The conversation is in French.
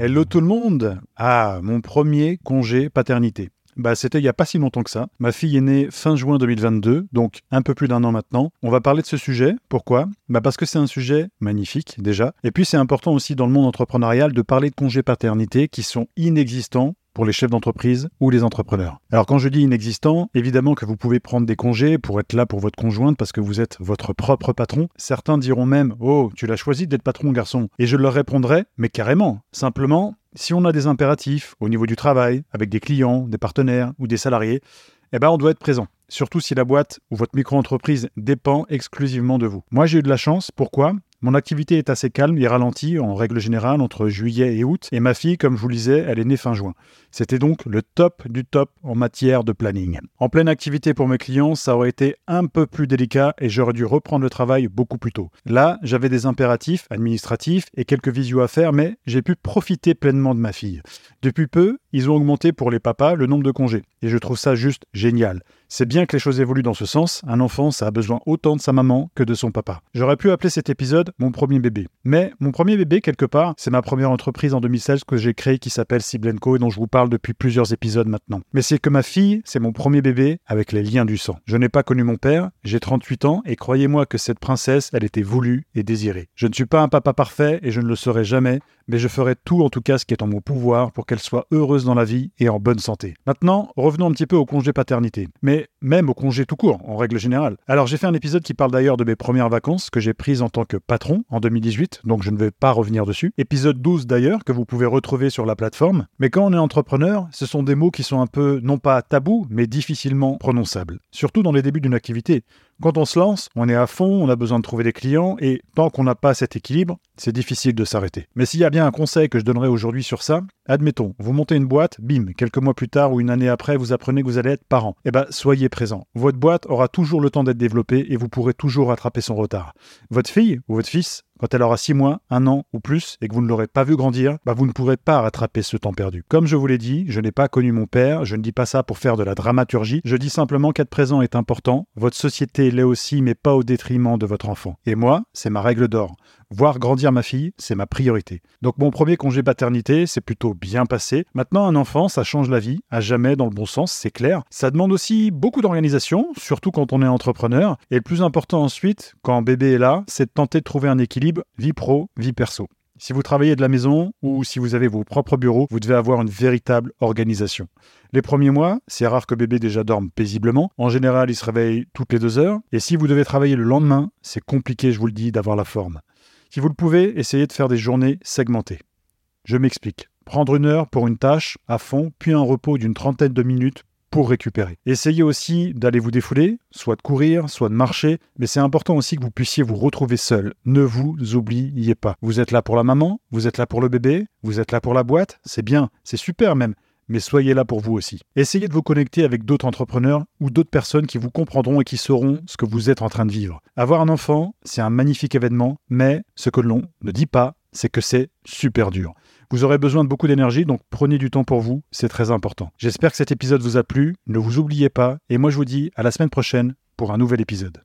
Hello tout le monde Ah, mon premier congé paternité. Bah, c'était il n'y a pas si longtemps que ça. Ma fille est née fin juin 2022, donc un peu plus d'un an maintenant. On va parler de ce sujet. Pourquoi? Bah Parce que c'est un sujet magnifique déjà. Et puis c'est important aussi dans le monde entrepreneurial de parler de congés paternité qui sont inexistants pour les chefs d'entreprise ou les entrepreneurs. Alors quand je dis inexistant, évidemment que vous pouvez prendre des congés pour être là pour votre conjointe parce que vous êtes votre propre patron. Certains diront même "Oh, tu l'as choisi d'être patron garçon." Et je leur répondrai "Mais carrément, simplement si on a des impératifs au niveau du travail avec des clients, des partenaires ou des salariés, eh ben on doit être présent surtout si la boîte ou votre micro-entreprise dépend exclusivement de vous. Moi, j'ai eu de la chance. Pourquoi? Mon activité est assez calme et ralentie en règle générale entre juillet et août, et ma fille, comme je vous le disais, elle est née fin juin. C'était donc le top du top en matière de planning. En pleine activité pour mes clients, ça aurait été un peu plus délicat et j'aurais dû reprendre le travail beaucoup plus tôt. Là, j'avais des impératifs administratifs et quelques visios à faire, mais j'ai pu profiter pleinement de ma fille. Depuis peu, ils ont augmenté pour les papas le nombre de congés, et je trouve ça juste génial. C'est bien que les choses évoluent dans ce sens, un enfant, ça a besoin autant de sa maman que de son papa. J'aurais pu appeler cet épisode mon premier bébé. Mais mon premier bébé, quelque part, c'est ma première entreprise en 2016 que j'ai créée qui s'appelle Siblenco et dont je vous parle depuis plusieurs épisodes maintenant. Mais c'est que ma fille, c'est mon premier bébé avec les liens du sang. Je n'ai pas connu mon père, j'ai 38 ans et croyez-moi que cette princesse, elle était voulue et désirée. Je ne suis pas un papa parfait et je ne le serai jamais, mais je ferai tout en tout cas ce qui est en mon pouvoir pour qu'elle soit heureuse dans la vie et en bonne santé. Maintenant, revenons un petit peu au congé paternité, mais même au congé tout court, en règle générale. Alors j'ai fait un épisode qui parle d'ailleurs de mes premières vacances que j'ai prises en tant que patron en 2018, donc je ne vais pas revenir dessus. Épisode 12 d'ailleurs, que vous pouvez retrouver sur la plateforme. Mais quand on est entrepreneur, ce sont des mots qui sont un peu, non pas tabous, mais difficilement prononçables. Surtout dans les débuts d'une activité. Quand on se lance, on est à fond, on a besoin de trouver des clients, et tant qu'on n'a pas cet équilibre, c'est difficile de s'arrêter. Mais s'il y a bien un conseil que je donnerais aujourd'hui sur ça, admettons, vous montez une boîte, bim, quelques mois plus tard ou une année après, vous apprenez que vous allez être parent. Eh bien, soyez présent. Votre boîte aura toujours le temps d'être développée et vous pourrez toujours rattraper son retard. Votre fille ou votre fils quand elle aura 6 mois, 1 an ou plus et que vous ne l'aurez pas vu grandir, bah vous ne pourrez pas rattraper ce temps perdu. Comme je vous l'ai dit, je n'ai pas connu mon père, je ne dis pas ça pour faire de la dramaturgie, je dis simplement qu'être présent est important, votre société l'est aussi mais pas au détriment de votre enfant. Et moi, c'est ma règle d'or. Voir grandir ma fille, c'est ma priorité. Donc mon premier congé paternité, c'est plutôt bien passé. Maintenant, un enfant, ça change la vie, à jamais dans le bon sens, c'est clair. Ça demande aussi beaucoup d'organisation, surtout quand on est entrepreneur. Et le plus important ensuite, quand bébé est là, c'est de tenter de trouver un équilibre vie pro, vie perso. Si vous travaillez de la maison ou si vous avez vos propres bureaux, vous devez avoir une véritable organisation. Les premiers mois, c'est rare que bébé déjà dorme paisiblement. En général, il se réveille toutes les deux heures. Et si vous devez travailler le lendemain, c'est compliqué, je vous le dis, d'avoir la forme. Si vous le pouvez, essayez de faire des journées segmentées. Je m'explique. Prendre une heure pour une tâche à fond, puis un repos d'une trentaine de minutes pour récupérer. Essayez aussi d'aller vous défouler, soit de courir, soit de marcher, mais c'est important aussi que vous puissiez vous retrouver seul. Ne vous oubliez pas. Vous êtes là pour la maman, vous êtes là pour le bébé, vous êtes là pour la boîte, c'est bien, c'est super même, mais soyez là pour vous aussi. Essayez de vous connecter avec d'autres entrepreneurs ou d'autres personnes qui vous comprendront et qui sauront ce que vous êtes en train de vivre. Avoir un enfant, c'est un magnifique événement, mais ce que l'on ne dit pas, c'est que c'est super dur. Vous aurez besoin de beaucoup d'énergie, donc prenez du temps pour vous, c'est très important. J'espère que cet épisode vous a plu, ne vous oubliez pas, et moi je vous dis à la semaine prochaine pour un nouvel épisode.